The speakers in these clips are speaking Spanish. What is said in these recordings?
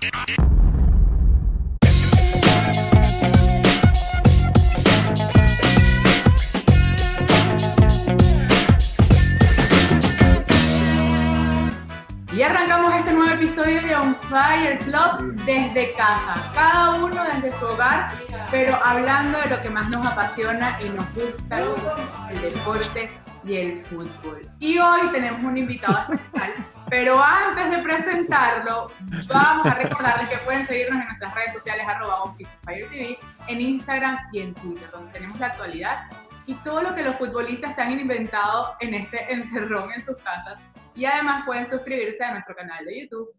Y arrancamos este nuevo episodio de On Fire Club desde casa, cada uno desde su hogar, pero hablando de lo que más nos apasiona y nos gusta, el deporte y el fútbol. Y hoy tenemos un invitado especial, pero antes de presentarlo, vamos a recordarles que pueden seguirnos en nuestras redes sociales arroba TV, en Instagram y en Twitter, donde tenemos la actualidad y todo lo que los futbolistas se han inventado en este encerrón en sus casas y además pueden suscribirse a nuestro canal de YouTube,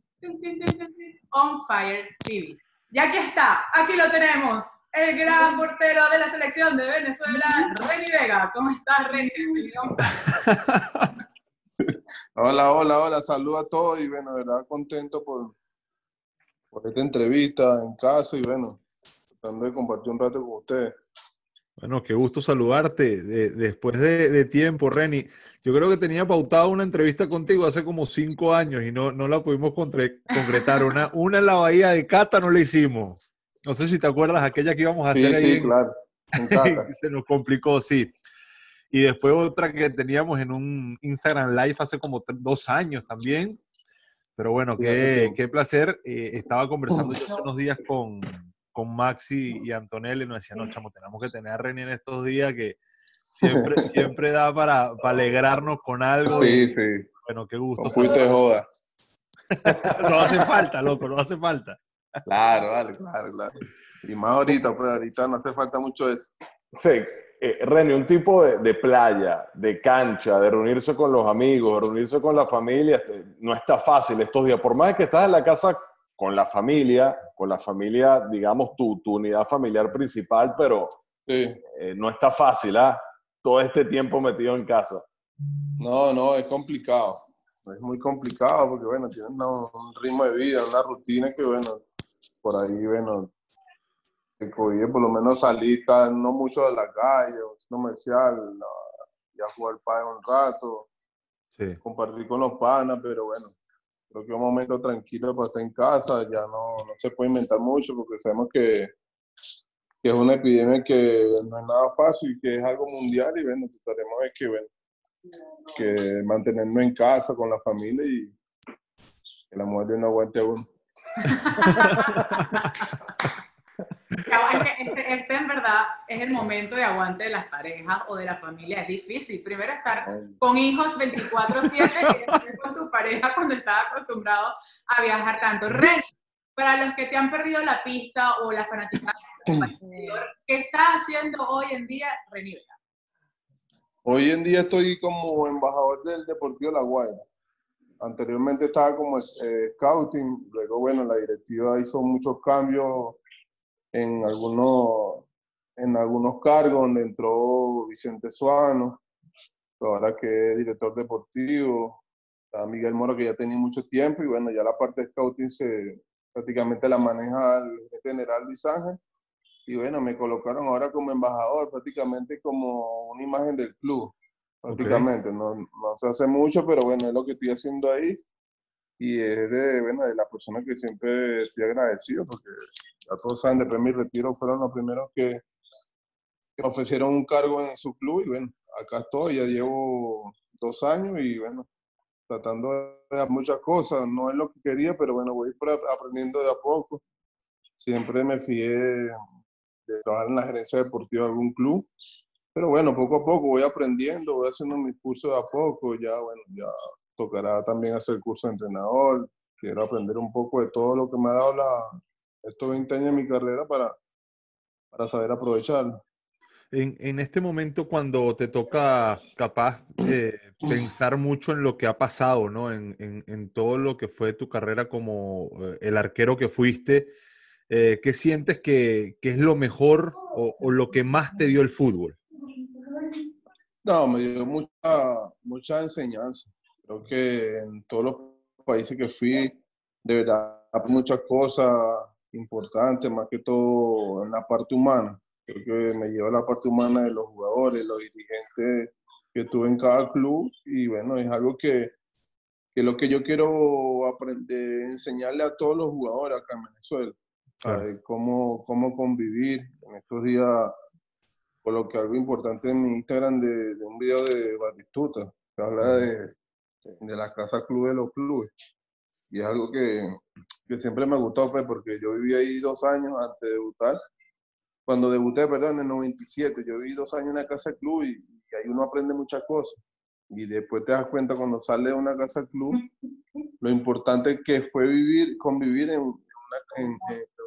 On Fire TV. Ya que está, aquí lo tenemos, el gran portero de la selección de Venezuela, Reni Vega. ¿Cómo estás, Reni? Hola, hola, hola, saludos a todos y bueno, de verdad contento por, por esta entrevista en casa y bueno, tratando de compartir un rato con ustedes. Bueno, qué gusto saludarte después de, tiempo, Reni. Yo creo que tenía pautado una entrevista contigo hace como cinco años y no, no la pudimos concretar. Una, una en la bahía de Cata no la hicimos. No sé si te acuerdas, aquella que íbamos a hacer ahí. Sí, claro. Se nos complicó, sí. Y después otra que teníamos en un Instagram Live hace como dos años también. Pero bueno, qué, qué, placer. Eh, estaba conversando yo hace unos días con, con Maxi y Antonelli nos decían, no, chamo, tenemos que tener a René en estos días que siempre, siempre da para, para alegrarnos con algo. Sí, sí. Bueno, qué gusto. Fuiste joda. no hace falta, loco, no hace falta. Claro, vale, claro, claro. Y más ahorita, pues ahorita no hace falta mucho eso. Sí, eh, René, un tipo de, de, playa, de cancha, de reunirse con los amigos, de reunirse con la familia, este, no está fácil estos días. Por más que estás en la casa con la familia, con la familia, digamos, tu, tu unidad familiar principal, pero eh, no está fácil, ¿ah? Todo este tiempo metido en casa. No, no, es complicado. Es muy complicado porque, bueno, tienes un ritmo de vida, una rutina que, bueno, por ahí, bueno, el COVID, por lo menos salir no mucho de la calle, comercial, ya jugar padre un rato, compartir con los panas, pero bueno, creo que un momento tranquilo para estar en casa, ya no, no se puede inventar mucho porque sabemos que, que, es una epidemia que no es nada fácil, que es algo mundial y bueno, trataremos de que, bueno, que mantenernos en casa con la familia y que la muerte no aguante a uno. Este, este, en verdad es el momento de aguante de las parejas o de la familia. Es difícil. Primero estar con hijos 24/7 y después con tu pareja cuando estás acostumbrado a viajar tanto. Reni, para los que te han perdido la pista o la fanática, ¿qué estás haciendo hoy en día, Reni Hoy en día estoy como embajador del Deportivo La Guaira. Anteriormente estaba como eh, scouting, luego bueno, la directiva hizo muchos cambios en algunos, en algunos cargos, donde entró Vicente Suano, ahora que es director deportivo, a Miguel Moro que ya tenía mucho tiempo y bueno, ya la parte de scouting se prácticamente la maneja el general Luis Ángel. Y bueno, me colocaron ahora como embajador, prácticamente como una imagen del club, prácticamente, no, no se hace mucho, pero bueno, es lo que estoy haciendo ahí. Y es de, bueno, de la persona que siempre estoy agradecido porque a todos saben, después de mi retiro fueron los primeros que, ofrecieron un cargo en su club y bueno, acá estoy, ya llevo dos años y bueno, tratando de hacer muchas cosas, no es lo que quería, pero bueno, voy aprendiendo de a poco. Siempre me fijé de trabajar en la gerencia deportiva de algún club, pero bueno, poco a poco voy aprendiendo, voy haciendo mis cursos de a poco, ya bueno, ya tocará también hacer curso de entrenador, quiero aprender un poco de todo lo que me ha dado la, estos 20 años de mi carrera para, para saber aprovecharlo. En, en, este momento, cuando te toca capaz eh, pensar mucho en lo que ha pasado, ¿no? En, en, en, todo lo que fue tu carrera como eh, el arquero que fuiste, eh, ¿qué sientes que, que, es lo mejor o, o, lo que más te dio el fútbol? No, me dio mucha, mucha enseñanza. Creo que en todos los países que fui, de verdad, muchas cosas importante, más que todo en la parte humana. Creo que me lleva la parte humana de los jugadores, los dirigentes que tuve en cada club y bueno, es algo que, que lo que yo quiero aprender, enseñarle a todos los jugadores acá en Venezuela. Cómo, cómo convivir. En estos días coloqué algo importante en mi Instagram de, un video de Batistuta, que habla de, de la casa club de los clubes. Y es algo que, que siempre me gustó, pues, porque yo viví ahí dos años antes de debutar. Cuando debuté, perdón, en el 97, yo viví dos años en la casa club y, ahí uno aprende muchas cosas. Y después te das cuenta cuando sale de una casa club, lo importante que fue vivir, convivir en una, en,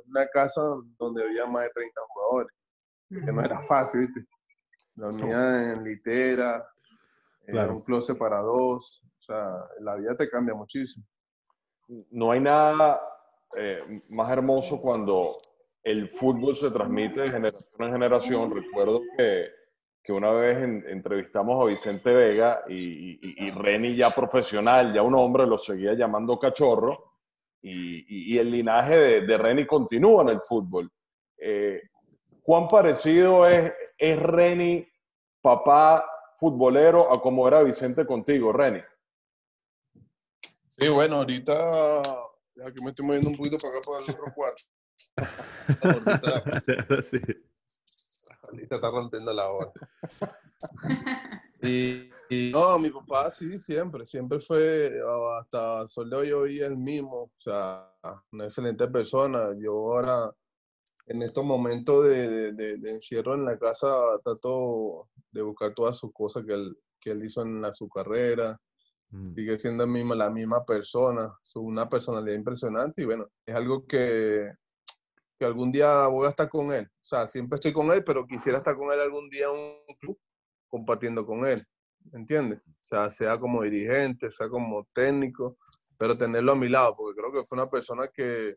una casa donde había más de 30 jugadores. Que no era fácil, ¿viste? Dormía en litera, claro. un closet para dos. O sea, la vida te cambia muchísimo. No hay nada eh, más hermoso cuando el fútbol se transmite de generación en generación. Recuerdo que que una vez entrevistamos a Vicente Vega y, y, Reni ya profesional, ya un hombre, lo seguía llamando cachorro, y, el linaje de, de, Reni continúa en el fútbol. Eh, ¿Cuán parecido es, es Reni, papá futbolero, a como era Vicente contigo, Reni? Sí, bueno, ahorita, ya que me estoy moviendo un poquito para acá, para el otro cuarto. sí está rompiendo la hora. Y, no, mi papá sí, siempre, siempre fue, hasta el sol de hoy yo vi el mismo, o sea, una excelente persona. Yo ahora, en estos momentos de, de, encierro en la casa, trato de buscar todas sus cosas que él, que él hizo en su carrera. Mm. Sigue siendo misma, la misma persona, una personalidad impresionante y bueno, es algo que algún día voy a estar con él. O sea, siempre estoy con él, pero quisiera estar con él algún día en un club compartiendo con él. ¿Entiendes? O sea, sea como dirigente, sea como técnico, pero tenerlo a mi lado, porque creo que fue una persona que,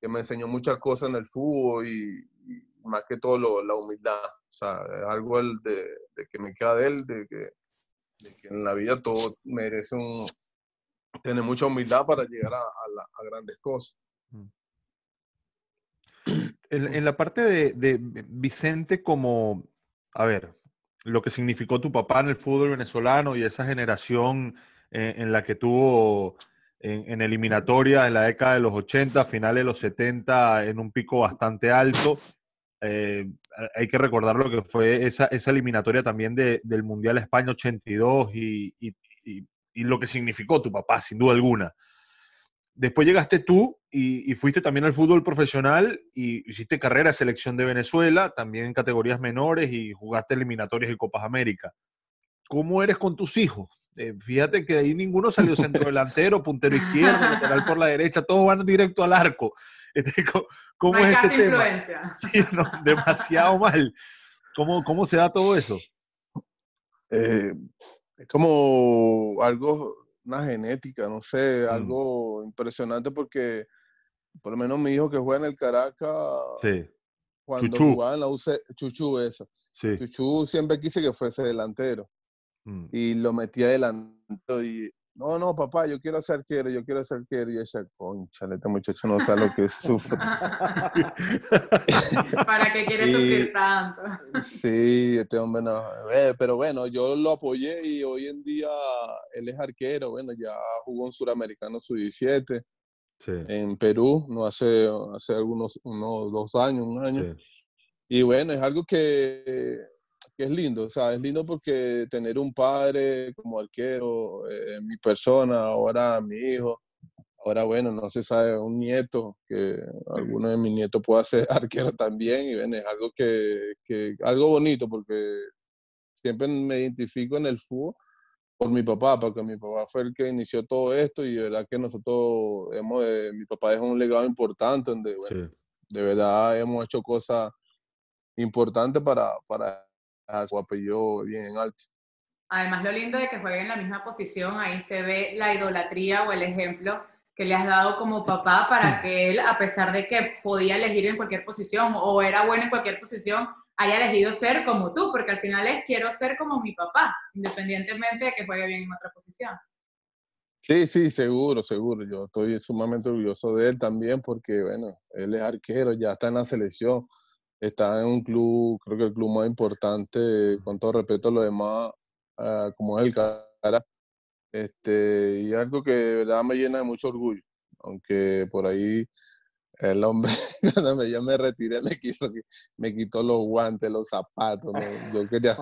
que me enseñó muchas cosas en el fútbol y, más que todo la humildad. O sea, algo de, de, que me queda de él, de que, en la vida todo merece un, tener mucha humildad para llegar a grandes cosas. Mm. En, la parte de, Vicente como, a ver, lo que significó tu papá en el fútbol venezolano y esa generación eh, en, la que tuvo en, eliminatoria en la década de los 80, finales de los 70, en un pico bastante alto. Eh, hay que recordar lo que fue esa, eliminatoria también del Mundial España 82 y, y lo que significó tu papá, sin duda alguna. Después llegaste tú y, fuiste también al fútbol profesional y hiciste carrera de selección de Venezuela, también en categorías menores y jugaste eliminatorias y Copas América. ¿Cómo eres con tus hijos? Eh, fíjate que ahí ninguno salió centro delantero, puntero izquierdo, lateral por la derecha, todos van directo al arco. Este, ¿Cómo, es ese tema? Sí, demasiado mal. ¿Cómo, ¿Cómo se da todo eso? Eh, es como algo una genética, no sé, mm. algo impresionante porque por lo menos mi hijo que juega en el Caracas, cuando jugaba en la UC, Chuchu esa, Chuchu siempre quise que fuese delantero mm. y lo metía delantero y no, no, papá, yo quiero ser arquero, yo quiero ser arquero. Y ese, concha, este muchacho no sabe lo que sufre. ¿Para qué quiere sufrir tanto? sí, este hombre no. Eh, pero bueno, yo lo apoyé y hoy en día él es arquero. Bueno, ya jugó en Suramericano Sub-17 en Perú, no hace, hace algunos unos dos años, un año. Y bueno, es algo que es lindo, o sea, es lindo porque tener un padre como arquero, eh, mi persona, ahora mi hijo, ahora bueno, no se sabe, un nieto, que alguno de mis nietos pueda ser arquero también, y ven, es algo que, que, algo bonito porque siempre me identifico en el fútbol por mi papá, porque mi papá fue el que inició todo esto y de verdad que nosotros hemos, eh, mi papá dejó un legado importante donde, bueno, de verdad hemos hecho cosas importantes para, para su apellido bien en alto. Además, lo lindo de que juegue en la misma posición, ahí se ve la idolatría o el ejemplo que le has dado como papá para que él, a pesar de que podía elegir en cualquier posición o era bueno en cualquier posición, haya elegido ser como tú, porque al final es quiero ser como mi papá, independientemente de que juegue bien en otra posición. Sí, sí, seguro, seguro. Yo estoy sumamente orgulloso de él también porque, bueno, él es arquero, ya está en la selección está en un club, creo que el club más importante, con todo respeto a lo demás, ah, como es el Cara. Este, y algo que de verdad me llena de mucho orgullo, aunque por ahí el hombre, cuando ya me retiré, me quiso, me quitó los guantes, los zapatos, yo quería,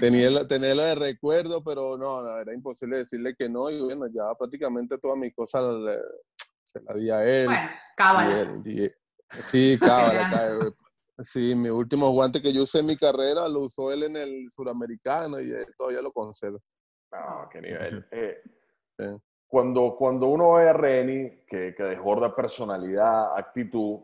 tenía, tenerlo de recuerdo, pero no, era imposible decirle que no, y bueno, ya prácticamente todas mis cosas se las di a él. Bueno, cábala. sí, cábala, Sí, mi último guante que yo usé en mi carrera lo usó él en el suramericano y él todavía lo conserva. No, qué nivel. Eh, cuando, cuando uno ve a Reni, que, que desborda personalidad, actitud,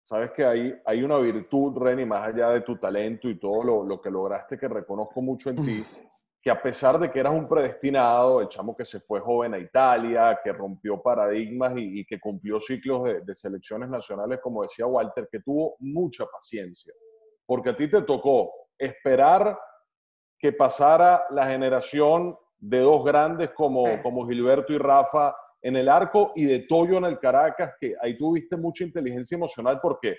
sabes que hay, hay una virtud, Reni, más allá de tu talento y todo lo, lo que lograste, que reconozco mucho en ti, que a pesar de que eras un predestinado, el chamo que se fue joven a Italia, que rompió paradigmas y, que cumplió ciclos de, de, selecciones nacionales, como decía Walter, que tuvo mucha paciencia, porque a ti te tocó esperar que pasara la generación de dos grandes como, como Gilberto y Rafa en el arco y de Toyo en el Caracas, que ahí tuviste mucha inteligencia emocional porque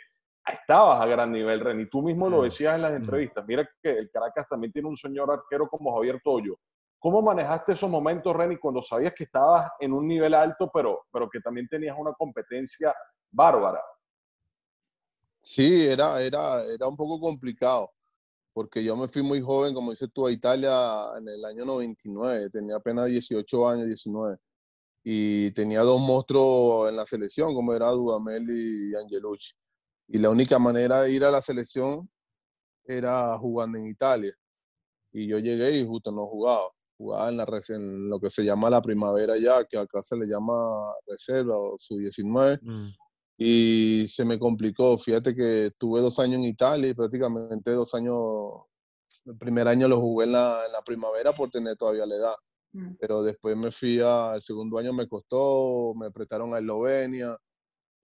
estabas a gran nivel, Ren, y tú mismo lo mm. decías en las mm. entrevistas. Mira que el Caracas también tiene un señor arquero como Javier Toyo. ¿Cómo manejaste esos momentos, Reni, cuando sabías que estabas en un nivel alto, pero, pero que también tenías una competencia bárbara? Sí, era, era, era un poco complicado porque yo me fui muy joven, como dices tú, a Italia en el año 99, tenía apenas 18 años, 19, y tenía dos monstruos en la selección, como era Dudamel y Angelucci. Y la única manera de ir a la selección era jugando en Italia. Y yo llegué y justo no jugaba. Jugaba en, la, en lo que se llama la primavera ya, que acá se le llama reserva o sub-19 y se me complicó. Fíjate que tuve dos años en Italia y prácticamente dos años, el primer año lo jugué en la, en la primavera por tener todavía la edad. Mm. Pero después me fui al segundo año, me costó, me prestaron a Eslovenia,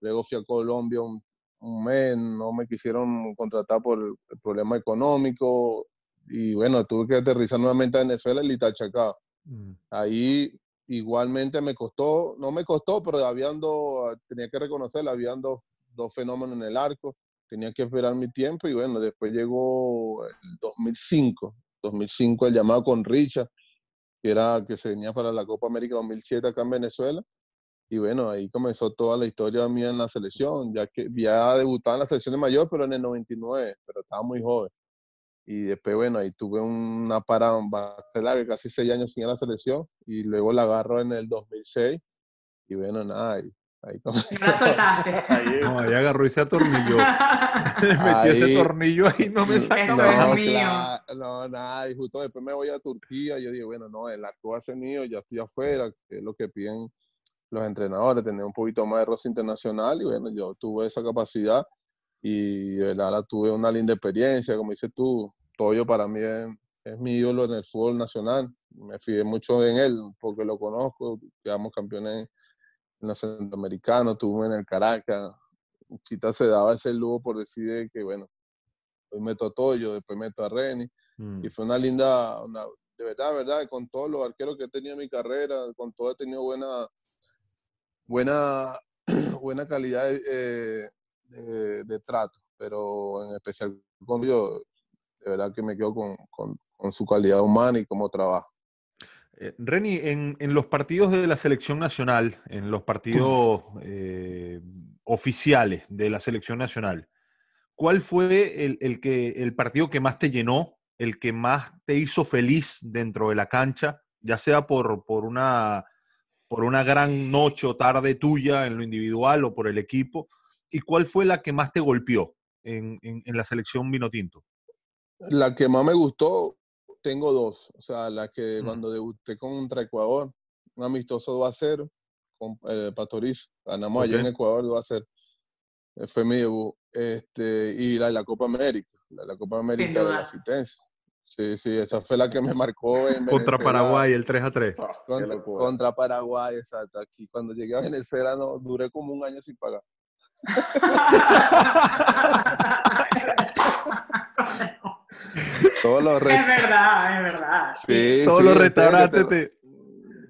luego fui a Colombia un, un mes, no me quisieron contratar por el problema económico y bueno, tuve que aterrizar nuevamente a Venezuela y Itachacá. Mm. Ahí igualmente me costó, no me costó, pero habían dos, tenía que reconocerlo, habían dos, dos fenómenos en el arco, tenía que esperar mi tiempo y bueno, después llegó el 2005, 2005 el llamado con Richard, que era que se venía para la Copa América 2007 acá en Venezuela. Y bueno, ahí comenzó toda la historia mía en la selección, ya que había debutado en la selección de mayor, pero en el 99, pero estaba muy joven. Y después, bueno, ahí tuve una parada bastante larga, casi seis años sin ir a la selección. Y luego la agarro en el 2006. Y bueno, nada, ahí, ahí comenzó. No la soltaste. Ahí, no, ahí agarró y se atornilló. Metí ese tornillo ahí no me saca. No, claro, no, nada. Y justo después me voy a Turquía. Y yo digo, bueno, no, el acto va a ser mío, ya estoy afuera, que es lo que piden los entrenadores, tener un poquito más de roce internacional. Y bueno, yo tuve esa capacidad y de verdad tuve una linda experiencia, como dices tú, Toyo para mí es, mi ídolo en el fútbol nacional, me fijé mucho en él porque lo conozco, quedamos campeones en los centroamericanos, tuve en el Caracas, Chita se daba ese lujo por decir que bueno, hoy meto a Toyo, después meto a Reni, mm. y fue una linda, una, de verdad, verdad, con todos los arqueros que he tenido en mi carrera, con todo he tenido buena, buena, buena calidad eh, de, trato, pero en especial con yo, de verdad que me quedo con, con, su calidad humana y cómo trabaja. Eh, Reni, en, en, los partidos de la selección nacional, en los partidos eh, oficiales de la selección nacional, ¿cuál fue el, el, que, el partido que más te llenó, el que más te hizo feliz dentro de la cancha, ya sea por, por, una, por una gran noche o tarde tuya en lo individual o por el equipo? ¿Y cuál fue la que más te golpeó en, la selección Vinotinto? La que más me gustó, tengo dos. O sea, la que mm. cuando debuté contra Ecuador, un amistoso 2 a 0 con eh, Pastorizo. Ganamos allá en Ecuador 2 a 0. Eh, fue mi debut. Este, y la de la Copa América. La la Copa América de la asistencia. Sí, sí, esa fue la que me marcó en Contra Paraguay, el 3 a 3. Ah, contra, contra, Paraguay, exacto. Aquí cuando llegué a Venezuela no, duré como un año sin pagar. Todos los es verdad, es verdad. Sí, Todos los restaurantes te...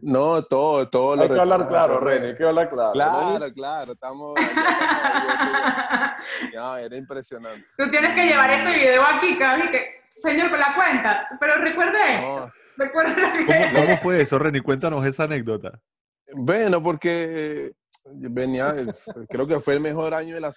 No, todo, todo. Hay que hablar claro, René, hay que hablar claro. Claro, claro, estamos... no, era impresionante. Tú tienes que llevar ese video aquí, cada que, señor, con la cuenta, pero recuerde esto. ¿Cómo, fue eso, Reni? Cuéntanos esa anécdota. Bueno, porque venía, creo que fue el mejor año de la,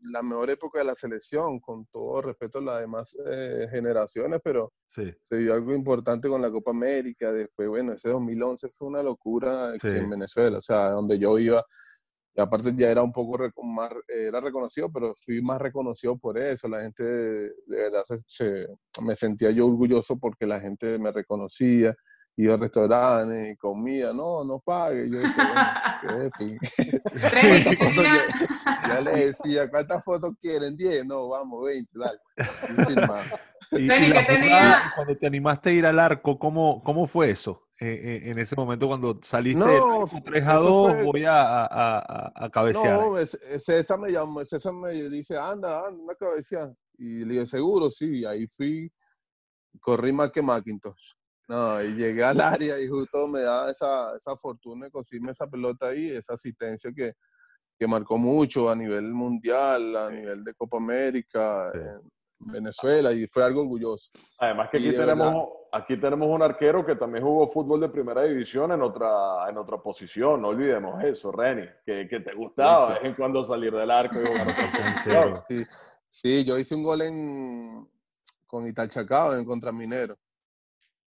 la mejor época de la selección, con todo respeto a las demás eh, generaciones, pero se dio algo importante con la Copa América. Después, bueno, ese 2011 fue una locura en Venezuela, o sea, donde yo iba, y aparte ya era un poco más, era reconocido, pero fui más reconocido por eso. La gente, de verdad, se, me sentía yo orgulloso porque la gente me reconocía iba a restaurantes y comía, no, no pague. Yo decía, bueno, ya, le decía, ¿cuántas fotos quieren? ¿10? No, vamos, 20, dale. Y, y, tenía... Cuando te animaste a ir al arco, ¿cómo, cómo fue eso? Eh, en ese momento cuando saliste no, 3 a 2, voy a, a, a, cabecear. No, César me llamó, César me dice, anda, anda, una cabecear. Y le dije, seguro, sí, ahí fui, corrí más que Macintosh. No, y llegué al área y justo me da esa, esa fortuna de conseguirme esa pelota ahí, esa asistencia que, que marcó mucho a nivel mundial, a nivel de Copa América, en Venezuela, y fue algo orgulloso. Además que aquí tenemos, aquí tenemos un arquero que también jugó fútbol de primera división en otra, en otra posición, no olvidemos eso, Reni, que, que te gustaba en cuando salir del arco y jugar otra posición. Sí, sí, yo hice un gol en, con Italchacao en contra Minero.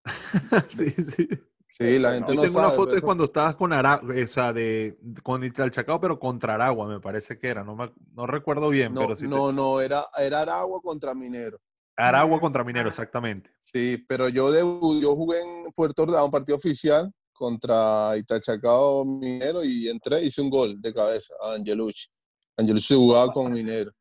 sí, sí. Sí, la gente no, tengo sabe. una foto de cuando estabas con Aragua, o sea, de, con Italchacao, pero contra Aragua, me parece que era. No, no recuerdo bien, no, pero sí. No, no, era, era Aragua contra Minero. Aragua contra Minero, exactamente. Sí, pero yo, de, yo jugué en Puerto Ordaz, un partido oficial contra Italchacao Minero y entré, hice un gol de cabeza a Angelucci. Angelucci jugaba con Minero.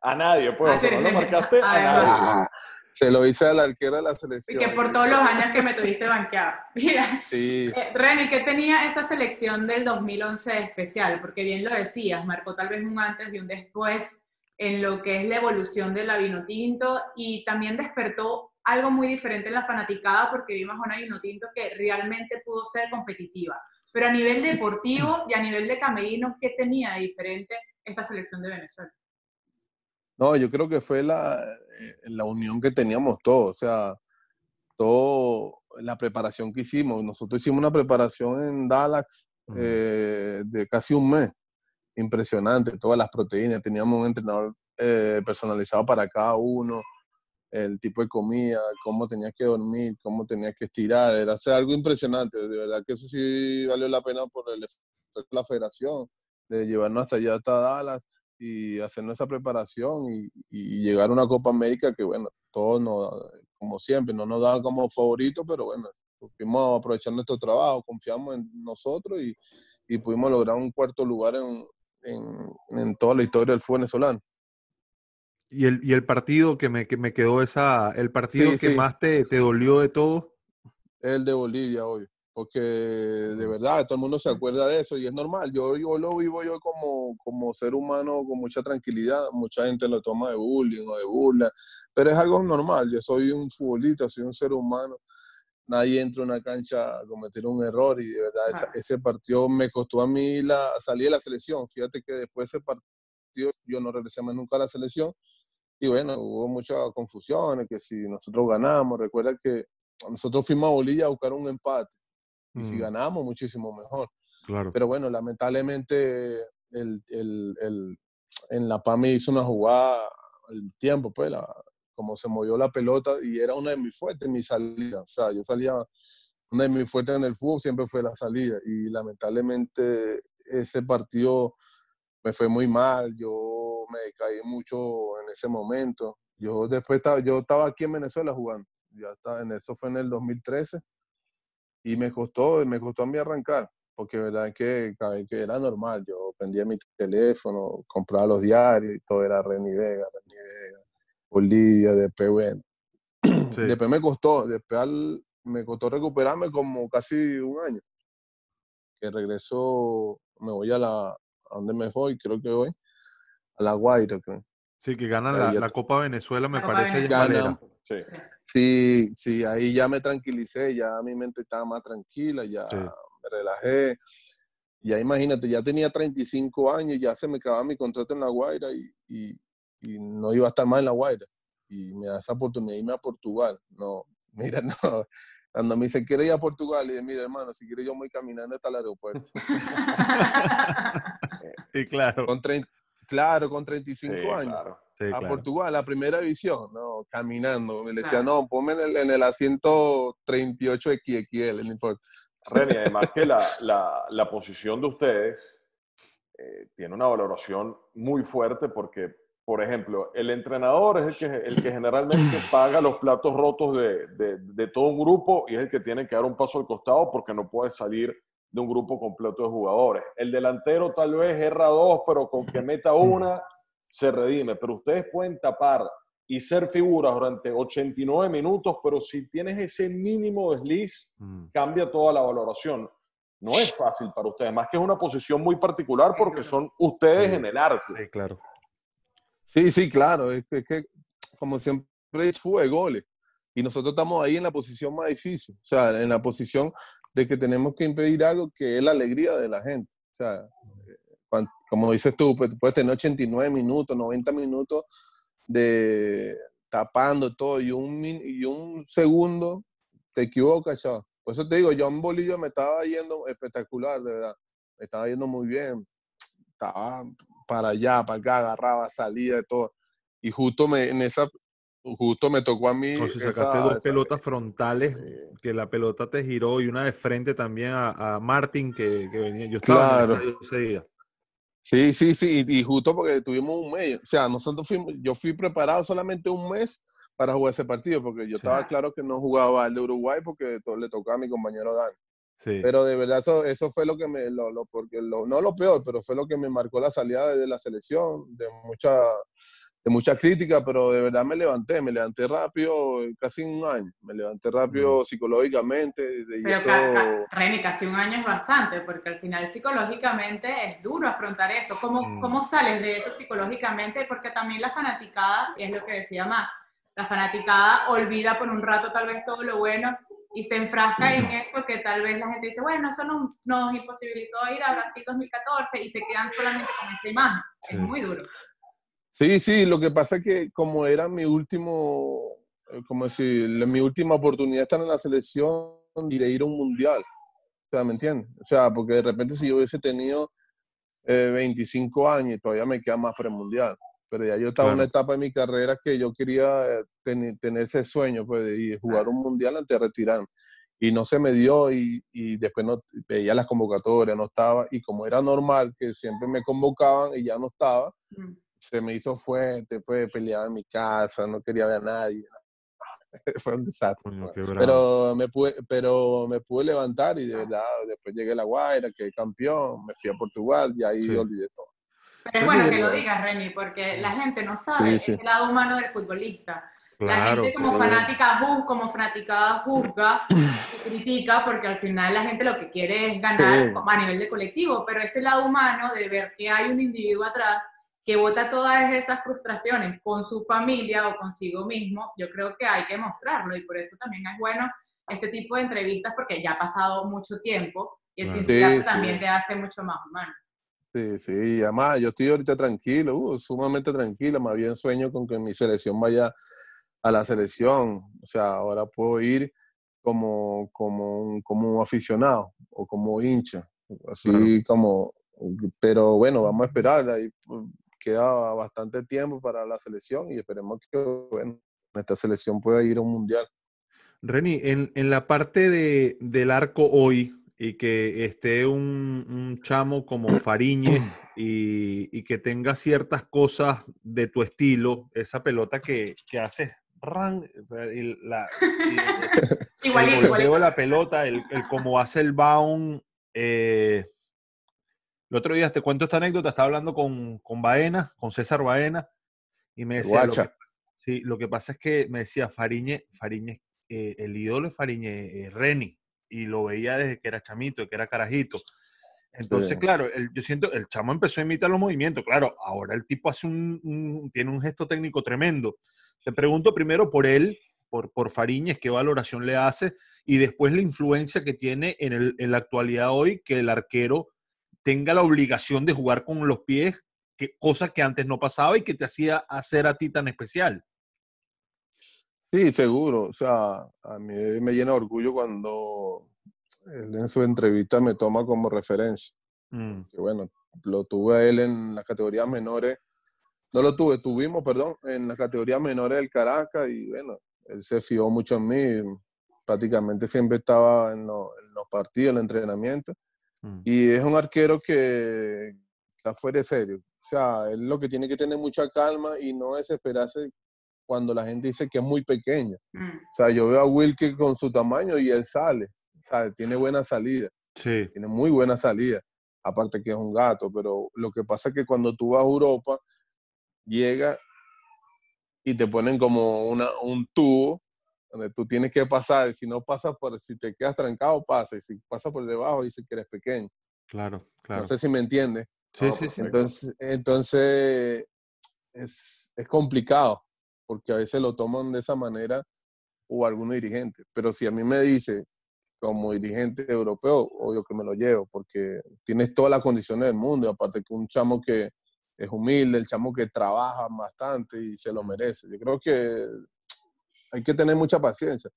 A nadie, pues, no lo marcaste a nadie. Se lo hice al arquero de la selección. Y que por todos los años que me tuviste banqueado. Mira, sí. Eh, René, ¿qué tenía esa selección del 2011 especial? Porque bien lo decías, marcó tal vez un antes y un después en lo que es la evolución del vino tinto y también despertó algo muy diferente en la fanaticada porque vimos a una vino tinto que realmente pudo ser competitiva. Pero a nivel deportivo y a nivel de camerino, ¿qué tenía de diferente esta selección de Venezuela? No, yo creo que fue la, eh, la unión que teníamos todos, o sea, todo la preparación que hicimos. Nosotros hicimos una preparación en Dallas eh, de casi un mes, impresionante, todas las proteínas, teníamos un entrenador eh, personalizado para cada uno, el tipo de comida, cómo tenías que dormir, cómo tenías que estirar, era algo impresionante, de verdad que eso sí valió la pena por el la federación, de llevarnos hasta allá, hasta Dallas y hacernos esa preparación y, llegar a una Copa América que, bueno, todos, nos, como siempre, no nos daban como favorito, pero bueno, pudimos aprovechar nuestro trabajo, confiamos en nosotros y, y pudimos lograr un cuarto lugar en, en, en, toda la historia del fútbol venezolano. ¿Y el, y el partido que me, que me quedó esa, el partido que más te, te dolió de todo? El de Bolivia hoy porque de verdad todo el mundo se acuerda de eso y es normal. Yo, yo lo vivo yo como, como ser humano con mucha tranquilidad. Mucha gente lo toma de bullying o de burla, pero es algo normal. Yo soy un futbolista, soy un ser humano. Nadie entra a una cancha a cometer un error y de verdad ese partido me costó a mí la, salir de la selección. Fíjate que después de ese partido yo no regresé más nunca a la selección y bueno, hubo muchas confusiones, que si nosotros ganamos, recuerda que nosotros fuimos a Bolivia a buscar un empate y si mm. ganamos, muchísimo mejor. Claro. Pero bueno, lamentablemente el, el, el, en La Paz me hizo una jugada el tiempo, pues, la, como se movió la pelota y era una de mis fuertes, mi salida. O sea, yo salía, una de mis fuertes en el fútbol siempre fue la salida y lamentablemente ese partido me fue muy mal, yo me caí mucho en ese momento. Yo después estaba, yo estaba aquí en Venezuela jugando, ya está, en eso fue en el 2013 y me costó, me costó a mí arrancar, porque verdad que, que era normal, yo prendía mi teléfono, compraba los diarios y todo era Reni Vega, Reni Vega, Bolivia, después bueno. Después me costó, después me costó recuperarme como casi un año. Que regreso, me voy a la, ¿a dónde me voy? Creo que voy, a La Guaira, creo. Sí, que ganan la, Copa Venezuela, me parece. Sí. sí. sí, ahí ya me tranquilicé, ya mi mente estaba más tranquila, ya me relajé. Ya imagínate, ya tenía 35 años, ya se me acababa mi contrato en La Guaira y, y, y no iba a estar más en La Guaira. Y me da esa oportunidad de irme a Portugal. No, mira, no, Cuando me dice, ¿quiere ir a Portugal? Y dije, mira, hermano, si quiere yo voy caminando hasta el aeropuerto. y claro. Con claro, con 35 años. A Portugal, la primera división, no, caminando. Me decía, no, ponme en el, en el asiento 38 XXL, no importa. Reni, además que la, la, la posición de ustedes eh, tiene una valoración muy fuerte porque, por ejemplo, el entrenador es el que, el que generalmente paga los platos rotos de, de, de, todo un grupo y es el que tiene que dar un paso al costado porque no puede salir de un grupo completo de jugadores. El delantero tal vez erra dos, pero con que meta una se redime. Pero ustedes pueden tapar y ser figuras durante 89 minutos, pero si tienes ese mínimo desliz, mm. cambia toda la valoración no es fácil para ustedes, más que es una posición muy particular porque son ustedes en el arco. Sí, claro. Sí, sí, claro. Es que, como siempre fue goles. Y nosotros estamos ahí en la posición más difícil. O sea, en la posición de que tenemos que impedir algo que es la alegría de la gente. O sea, como dices tú, pues, puedes tener 89 minutos, 90 minutos de tapando todo y un, y un segundo te equivocas, ya por eso te digo, John Bolillo me estaba yendo espectacular, de verdad. Me estaba yendo muy bien. Estaba para allá, para acá, agarraba, salía de todo. Y justo me, en esa, justo me tocó a mí. O si sacaste dos pelotas frontales, que la pelota te giró y una de frente también a, a Martin, que, que, venía. Yo estaba claro. en ese día. Sí, sí, sí, y, y, justo porque tuvimos un mes, o sea, nosotros fuimos, yo fui preparado solamente un mes para jugar ese partido, porque yo estaba claro que no jugaba el de Uruguay porque todo, le tocaba a mi compañero Dan. Sí. Pero de verdad eso, eso fue lo que me, lo, lo, porque lo, no lo peor, pero fue lo que me marcó la salida de la selección, de mucha, de mucha crítica, pero de verdad me levanté, me levanté rápido, casi un año, me levanté rápido psicológicamente. pero eso... Reni, casi un año es bastante, porque al final psicológicamente es duro afrontar eso. ¿Cómo, ¿Cómo sales de eso psicológicamente? Porque también la fanaticada, y es lo que decía Max, la fanaticada olvida por un rato tal vez todo lo bueno y se enfrasca en eso que tal vez la gente dice, bueno, eso nos, nos imposibilitó ir a Brasil 2014 y se quedan solamente con esa imagen. Es muy duro. Sí, sí, lo que pasa es que como era mi último, eh, como decir, mi última oportunidad de estar en la selección y de ir a un mundial. O sea, ¿me entiendes? O sea, porque de repente si yo hubiese tenido 25 eh, años, todavía me queda más para el mundial pero ya yo estaba en una etapa de mi carrera que yo quería eh, tener ese sueño pues, de jugar un mundial antes de retirarme. Y no se me dio y, y, después no, veía las convocatorias, no estaba. Y como era normal que siempre me convocaban y ya no estaba, mm. Se me hizo fuerte, pues peleaba en mi casa, no quería ver a nadie. Fue un desastre. Pues. pero, me pude, pero me pude levantar y de verdad, después llegué a La Guaira, quedé campeón, me fui a Portugal y ahí olvidé todo. Pero es bueno que lo digas, Reni, porque la gente no sabe el lado humano del futbolista. la gente como fanática juzga, como fanaticada juzga y critica porque al final la gente lo que quiere es ganar a nivel de colectivo, pero este lado humano de ver que hay un individuo atrás que vota todas esas frustraciones con su familia o consigo mismo, yo creo que hay que mostrarlo y por eso también es bueno este tipo de entrevistas porque ya ha pasado mucho tiempo y el sí, también te hace mucho más humano. Sí, sí, además yo estoy ahorita tranquilo, uh, sumamente tranquilo, más bien sueño con que mi selección vaya a la selección, o sea, ahora puedo ir como, como, un, como aficionado o como hincha, así como, pero bueno, vamos a esperar, ahí queda bastante tiempo para la selección y esperemos que bueno, esta selección pueda ir a un mundial. Reni, en, en la parte de, del arco hoy, y que esté un, chamo como Fariñe y, que tenga ciertas cosas de tu estilo, esa pelota que, que haces ran, la, el la pelota, el, el cómo hace el bound. Eh, el otro día te cuento esta anécdota, estaba hablando con, con Baena, con César Baena, y me decía, lo que, sí, lo que pasa es que me decía Fariñe, Fariñe eh, el ídolo es Fariñe eh, Reni y lo veía desde que era chamito, que era carajito. Entonces, claro, yo siento, el chamo empezó a imitar los movimientos. Claro, ahora el tipo hace un, tiene un gesto técnico tremendo. Te pregunto primero por él, por, por Fariñez, qué valoración le hace, y después la influencia que tiene en, el, en la actualidad hoy que el arquero tenga la obligación de jugar con los pies, que, cosa que antes no pasaba y que te hacía hacer a ti tan especial. Sí, seguro. O sea, a mí me llena de orgullo cuando él en su entrevista me toma como referencia. Mm. Que bueno, lo tuve a él en las categorías menores. No lo tuve, tuvimos, perdón, en las categorías menores del Caracas y bueno, él se fió mucho en mí. Prácticamente siempre estaba en, los partidos, en el entrenamiento. Mm. Y es un arquero que está fuera de serio. O sea, él lo que tiene que tener mucha calma y no desesperarse cuando la gente dice que es muy pequeño. Mm. O sea, yo veo a Wilke con su tamaño y él sale. O sea, tiene buena salida. Sí. Tiene muy buena salida. Aparte que es un gato, pero lo que pasa es que cuando tú vas a Europa, llega y te ponen como una, un tubo donde tú tienes que pasar. Y si no pasas por, si te quedas trancado, pasa. Y si pasa por debajo, dice que eres pequeño. Claro, claro. No sé si me entiendes. Sí, sí, sí. Entonces, entonces es, es complicado porque a veces lo toman de esa manera o algunos dirigentes. Pero si a mí me dice, como dirigente europeo, obvio que me lo llevo, porque tienes todas las condiciones del mundo, y aparte que un chamo que es humilde, el chamo que trabaja bastante y se lo merece. Yo creo que hay que tener mucha paciencia.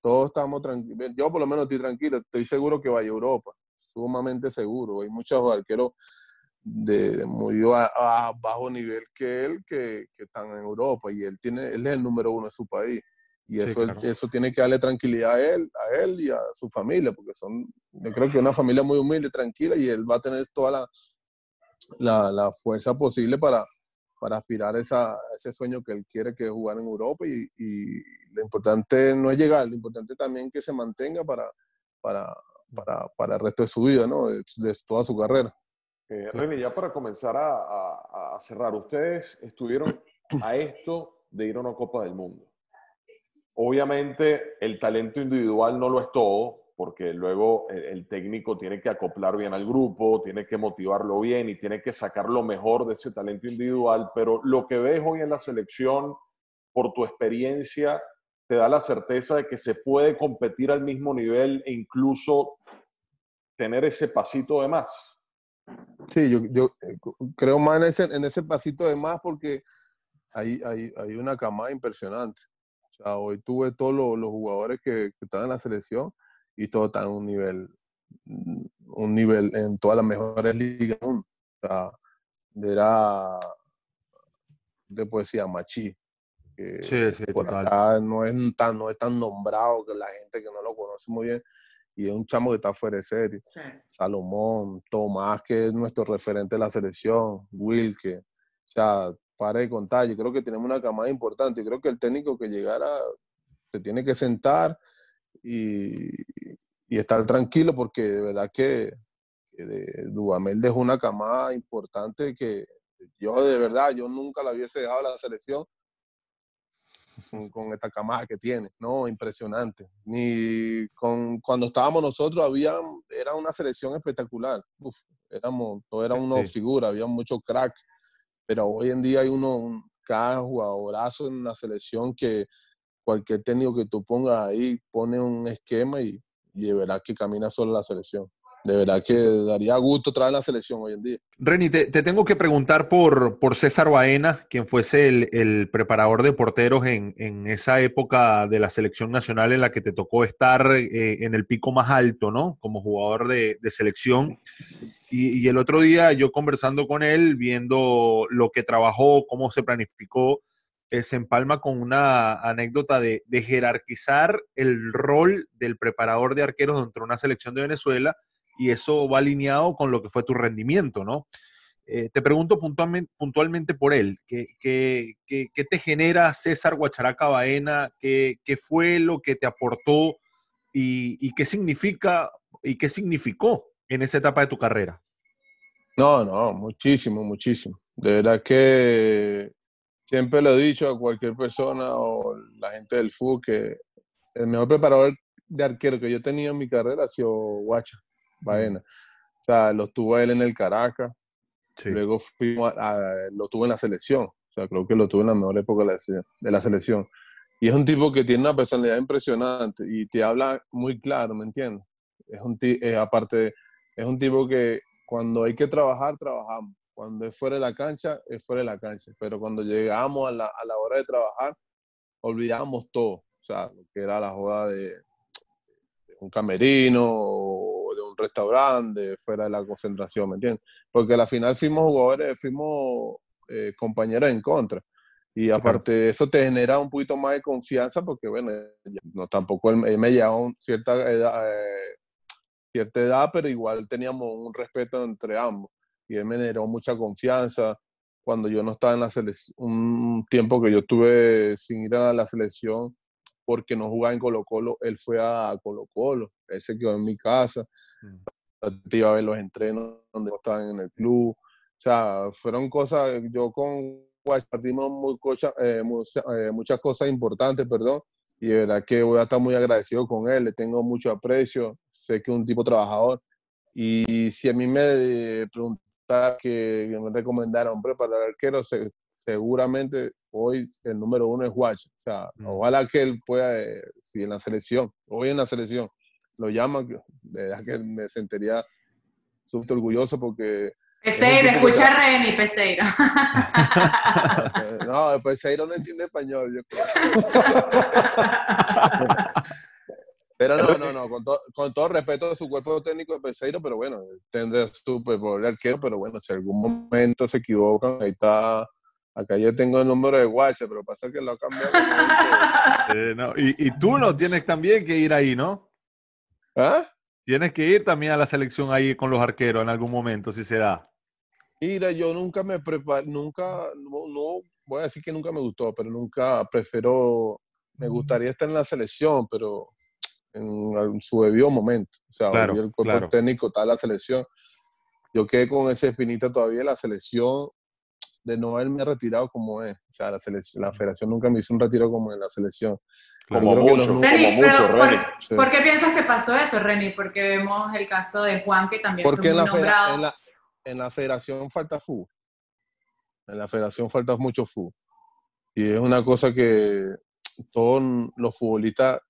Todos estamos tranquilos. Yo por lo menos estoy tranquilo, estoy seguro que vaya a Europa, sumamente seguro. Hay muchos arqueros de, muy a, bajo nivel que él que, que, están en Europa y él tiene él es el número uno de su país y eso eso tiene que darle tranquilidad a él a él y a su familia porque son yo creo que una familia muy humilde tranquila y él va a tener toda la la, la fuerza posible para para aspirar a, esa, ese sueño que él quiere que es jugar en Europa y, y, lo importante no es llegar lo importante también que se mantenga para para para, para el resto de su vida no de toda su carrera. Eh, René, ya para comenzar a, cerrar, ustedes estuvieron a esto de ir a una Copa del Mundo. Obviamente el talento individual no lo es todo, porque luego el, técnico tiene que acoplar bien al grupo, tiene que motivarlo bien y tiene que sacar lo mejor de ese talento individual, pero lo que ves hoy en la selección, por tu experiencia, te da la certeza de que se puede competir al mismo nivel e incluso tener ese pasito de más. Sí, yo, yo eh, creo más en ese, en ese pasito de más porque hay, hay, hay una camada impresionante. O sea, hoy tuve todos los, los jugadores que, que, están en la selección y todos están en un nivel, un nivel en todas las mejores ligas. O sea, era de poesía Machi. sí, sí, por acá no es, tan, no es tan nombrado que la gente que no lo conoce muy bien y es un chamo que está fuera de serie. Salomón, Tomás, que es nuestro referente de la selección, Wilke. O sea, para de contar, yo creo que tenemos una camada importante. Yo creo que el técnico que llegara se tiene que sentar y, y estar tranquilo porque de verdad que, de, Dudamel dejó una camada importante que yo de verdad, yo nunca la hubiese dejado a la selección con, esta camada que tiene, ¿no? Impresionante. Ni con, cuando estábamos nosotros había, era una selección espectacular. Uf, éramos, todo era una figura, había mucho crack, pero hoy en día hay uno, cada jugadorazo en la selección que cualquier técnico que tú pongas ahí pone un esquema y, y de verdad que camina solo la selección de verdad que daría gusto traer la selección hoy en día. Reni, te, tengo que preguntar por, por César Baena, quien fuese el, preparador de porteros en, esa época de la selección nacional en la que te tocó estar eh, en el pico más alto, ¿no? Como jugador de, selección. Y, el otro día yo conversando con él, viendo lo que trabajó, cómo se planificó, eh, se empalma con una anécdota de, jerarquizar el rol del preparador de arqueros dentro de una selección de Venezuela y eso va alineado con lo que fue tu rendimiento, ¿no? Eh, te pregunto puntualmente, por él, ¿qué, te genera César Guacharaca Baena? ¿Qué, ¿Qué, fue lo que te aportó y, y, qué significa y qué significó en esa etapa de tu carrera? No, no, muchísimo, muchísimo. De verdad que siempre lo he dicho a cualquier persona o la gente del fútbol que el mejor preparador de arquero que yo he tenido en mi carrera ha sido Guacha. Baena. O sea, lo tuvo él en el Caracas, luego fuimos lo tuvo en la selección. O sea, creo que lo tuvo en la mejor época de la selección. Y es un tipo que tiene una personalidad impresionante y te habla muy claro, ¿me entiendes? Es un eh, aparte, es un tipo que cuando hay que trabajar, trabajamos. Cuando es fuera de la cancha, es fuera de la cancha. Pero cuando llegamos a la, a la hora de trabajar, olvidábamos todo, o sea, lo que era la joda de, un camerino o de un restaurante, fuera de la concentración, ¿me entiendes? Porque al final fuimos jugadores, fuimos eh, compañeros en contra. Y aparte de eso te genera un poquito más de confianza porque, bueno, no tampoco él, me llevaba cierta edad, eh, cierta edad, pero igual teníamos un respeto entre ambos. Y él me generó mucha confianza. Cuando yo no estaba en la selección, un tiempo que yo estuve sin ir a la selección porque no jugaba en Colo Colo, él fue a Colo Colo. Él se quedó en mi casa. Mm. Iba a ver los entrenos donde estaban en el club. O sea, fueron cosas, yo con compartimos muy eh, eh, muchas cosas importantes, perdón, y de verdad que voy a estar muy agradecido con él, le tengo mucho aprecio, sé que es un tipo trabajador, y si a mí me que, me recomendara hombre para el arquero, seguramente hoy el número uno es Watch, o sea, mm. ojalá que él pueda, eh, si en la selección, hoy en la selección, lo llama, de verdad que me sentiría súper orgulloso porque Peseiro, escucha a Reni, Peseiro. no, Peseiro no entiende español, yo creo. Pero no, no, no, con, con, todo respeto de su cuerpo técnico de Peseiro, pero bueno, tendrá su pobre arquero, pero bueno, si algún momento se equivocan, ahí está. Acá yo tengo el número de Guache, pero pasa que lo ha cambiado. no. y, y tú no tienes también que ir ahí, ¿no? ¿Ah? Tienes que ir también a la selección ahí con los arqueros en algún momento, si se da. Mira, yo nunca me preparé, nunca, no, voy a decir que nunca me gustó, pero nunca prefiero, me gustaría estar en la selección, pero en su debido momento. O sea, el cuerpo técnico está la selección. Yo quedé con esa espinita todavía la selección de no haberme retirado como es. O sea, la, la federación nunca me hizo un retiro como en la selección. Como mucho, Reni, ¿por, qué piensas que pasó eso, Reni? Porque vemos el caso de Juan, que también Porque fue muy nombrado en la federación falta fútbol. En la federación falta mucho fútbol. Y es una cosa que todos los futbolistas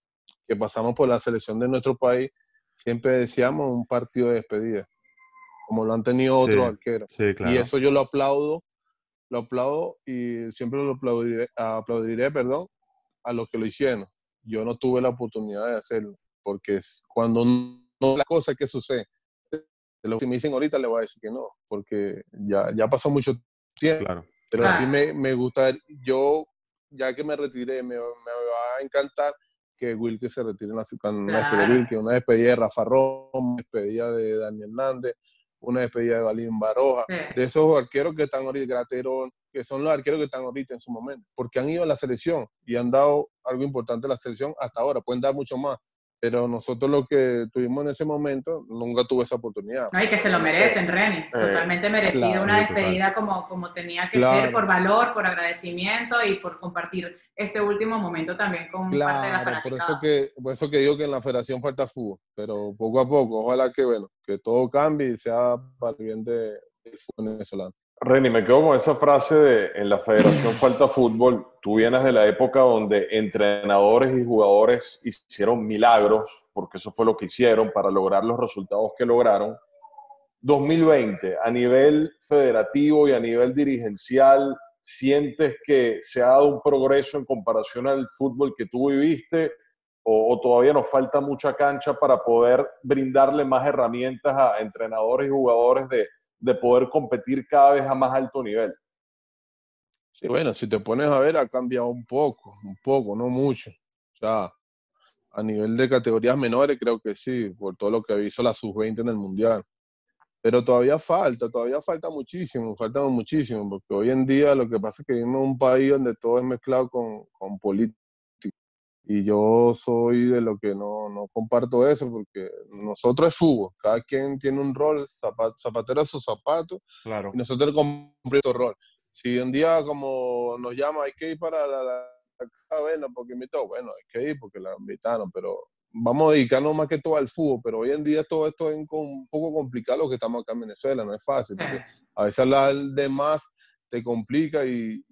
que pasamos por la selección de nuestro país siempre decíamos un partido de despedida, como lo han tenido otros arqueros. Y eso yo lo aplaudo, lo aplaudo y siempre lo aplaudiré, aplaudiré perdón, a los que lo hicieron. Yo no tuve la oportunidad de hacerlo, porque cuando no la cosa que sucede, si me dicen ahorita, le voy a decir que no, porque ya, ya pasó mucho tiempo. Claro. Pero así me, me, gusta, yo, ya que me retiré, me, me va a encantar que Wilke se retire en la, una despedida de Wilke, una despedida de Rafa Roma, una despedida de Daniel Hernández, una despedida de Balín Baroja, de esos arqueros que están ahorita, Graterón, que son los arqueros que están ahorita en su momento, porque han ido a la selección y han dado algo importante a la selección hasta ahora, pueden dar mucho más, pero nosotros lo que tuvimos en ese momento, nunca tuve esa oportunidad. Ay, que se lo merecen, Reni. Eh, Totalmente merecido una despedida como, como tenía que ser, por valor, por agradecimiento y por compartir ese último momento también con parte de la fanaticada. Por eso, que, por eso que digo que en la federación falta fútbol, pero poco a poco, ojalá que, bueno, que todo cambie y sea para el bien del fútbol venezolano. Reni, me quedo con esa frase de en la federación falta fútbol. Tú vienes de la época donde entrenadores y jugadores hicieron milagros, porque eso fue lo que hicieron para lograr los resultados que lograron. 2020, a nivel federativo y a nivel dirigencial, ¿sientes que se ha dado un progreso en comparación al fútbol que tú viviste? ¿O, o todavía nos falta mucha cancha para poder brindarle más herramientas a entrenadores y jugadores de de poder competir cada vez a más alto nivel. Sí, bueno, si te pones a ver, ha cambiado un poco, un poco, no mucho. O sea, a nivel de categorías menores, creo que sí, por todo lo que hizo la sub-20 en el Mundial. Pero todavía falta, todavía falta muchísimo, falta muchísimo, porque hoy en día lo que pasa es que vivimos en un país donde todo es mezclado con, con política y yo soy de lo que no, no, comparto eso, porque nosotros es fútbol, cada quien tiene un rol, zapatero a su zapato, claro. y nosotros cumplimos nuestro rol. Si un día como nos llama, hay que ir para la, la, la porque invitó, bueno, hay que ir porque la invitaron, pero vamos a dedicarnos más que todo al fútbol, pero hoy en día todo esto es un poco complicado lo que estamos acá en Venezuela, no es fácil, porque a veces hablar de más te complica y...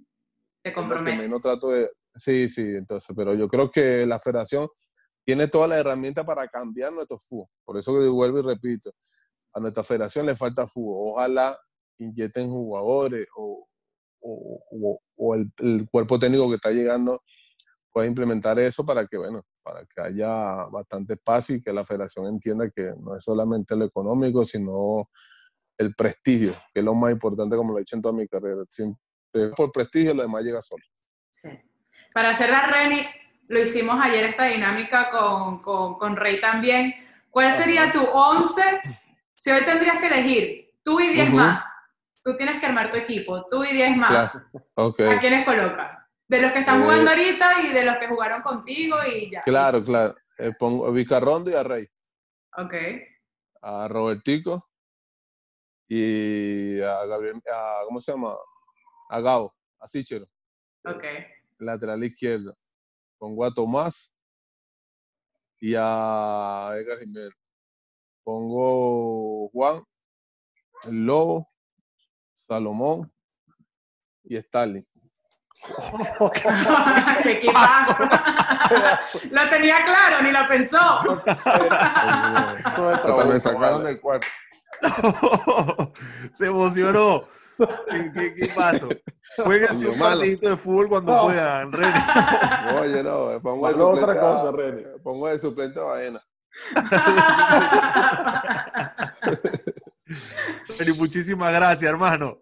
Te compromete. No trato de, Sí, sí, entonces, pero yo creo que la federación tiene toda la herramienta para cambiar nuestro fútbol. Por eso que vuelvo y repito, a nuestra federación le falta fútbol. Ojalá inyecten jugadores o, el, cuerpo técnico que está llegando pueda implementar eso para que, bueno, para que haya bastante paz y que la federación entienda que no es solamente lo económico, sino el prestigio, que es lo más importante, como lo he dicho en toda mi carrera. Siempre, por prestigio, lo demás llega solo. Para cerrar, Reni, lo hicimos ayer esta dinámica con, con, con Rey también. ¿Cuál sería tu 11 si hoy tendrías que elegir tú y 10 más? Tú tienes que armar tu equipo, tú y 10 más. Okay. ¿A quiénes colocas? De los que están jugando eh, ahorita y de los que jugaron contigo y ya. Claro, claro. Eh, pongo a Vicarrondo y a Rey. Ok. A Robertico y a Gabriel, a, ¿cómo se llama? A Gao, a Sichero. Ok. Lateral izquierdo. Pongo a Tomás y a Edgar Jiménez. Pongo Juan, el Lobo, Salomón y Stalin. ¿Qué, qué pasa? lo tenía claro, ni lo pensó. me sacaron del cuarto. Se emocionó. ¿Qué, qué, pasó? Jueguense un partidito de fútbol cuando no. puedan, René. Oye, no, pongo de suplente, otra cosa, René. Pongo de suplente a Baena. René, muchísimas gracias, hermano.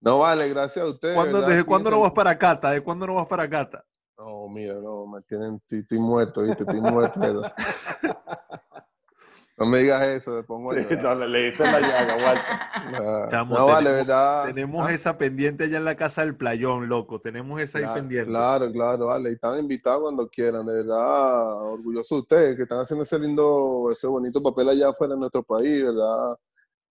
No vale, gracias a ustedes. ¿Cuándo, ¿Desde cuándo no vas para Cata? ¿De cuándo no vas para Cata? No, mira, no, me tienen, estoy, estoy muerto, ¿viste? Estoy muerto, pero... No me digas eso, me pongo sí, No, le leíste la llaga, Walter. Chamo, no, vale, verdad. Tenemos ¿Ah? esa pendiente allá en la casa del playón, loco. Tenemos esa claro, ahí pendiente. Claro, claro, vale. Y están invitados cuando quieran, de verdad. Orgulloso de ustedes que están haciendo ese lindo, ese bonito papel allá afuera en nuestro país, ¿verdad?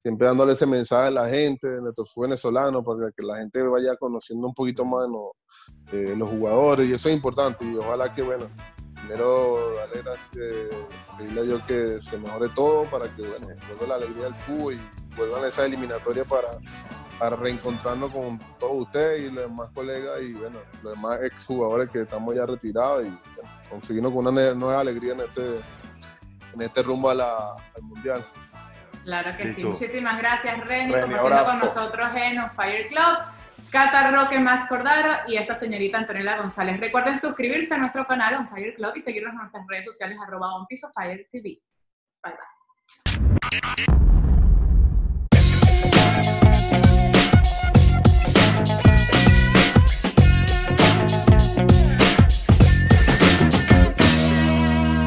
Siempre dándole ese mensaje a la gente, a nuestros venezolanos, para que la gente vaya conociendo un poquito más los, eh, los jugadores. Y eso es importante. Y ojalá que, bueno, primero darle gracias, pedirle a Dios que se mejore todo para que bueno, vuelva la alegría del fútbol y vuelvan a esa eliminatoria para, para reencontrarnos con todos ustedes y los demás colegas y bueno, los demás exjugadores que estamos ya retirados y bueno, conseguirnos con una nueva alegría en este, en este rumbo a la, al Mundial. Claro que Listo. sí. Muchísimas gracias, Reni, compartiendo con nosotros en On Fire Club. Cata Roque Más Cordaro y esta señorita Antonella González. Recuerden suscribirse a nuestro canal On Fire Club y seguirnos en nuestras redes sociales arroba On TV. Bye bye.